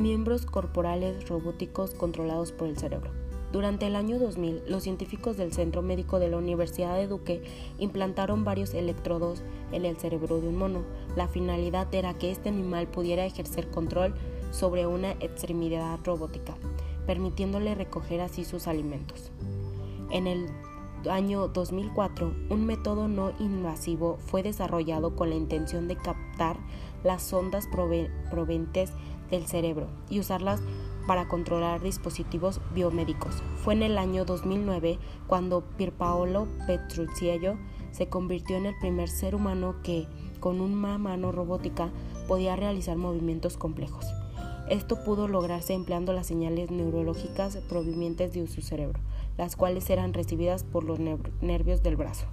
miembros corporales robóticos controlados por el cerebro. Durante el año 2000, los científicos del Centro Médico de la Universidad de Duque implantaron varios electrodos en el cerebro de un mono. La finalidad era que este animal pudiera ejercer control sobre una extremidad robótica, permitiéndole recoger así sus alimentos. En el año 2004, un método no invasivo fue desarrollado con la intención de captar las ondas provenientes del cerebro y usarlas para controlar dispositivos biomédicos. Fue en el año 2009 cuando Pierpaolo Petrucciello se convirtió en el primer ser humano que, con una mano robótica, podía realizar movimientos complejos. Esto pudo lograrse empleando las señales neurológicas provenientes de su cerebro, las cuales eran recibidas por los nervios del brazo.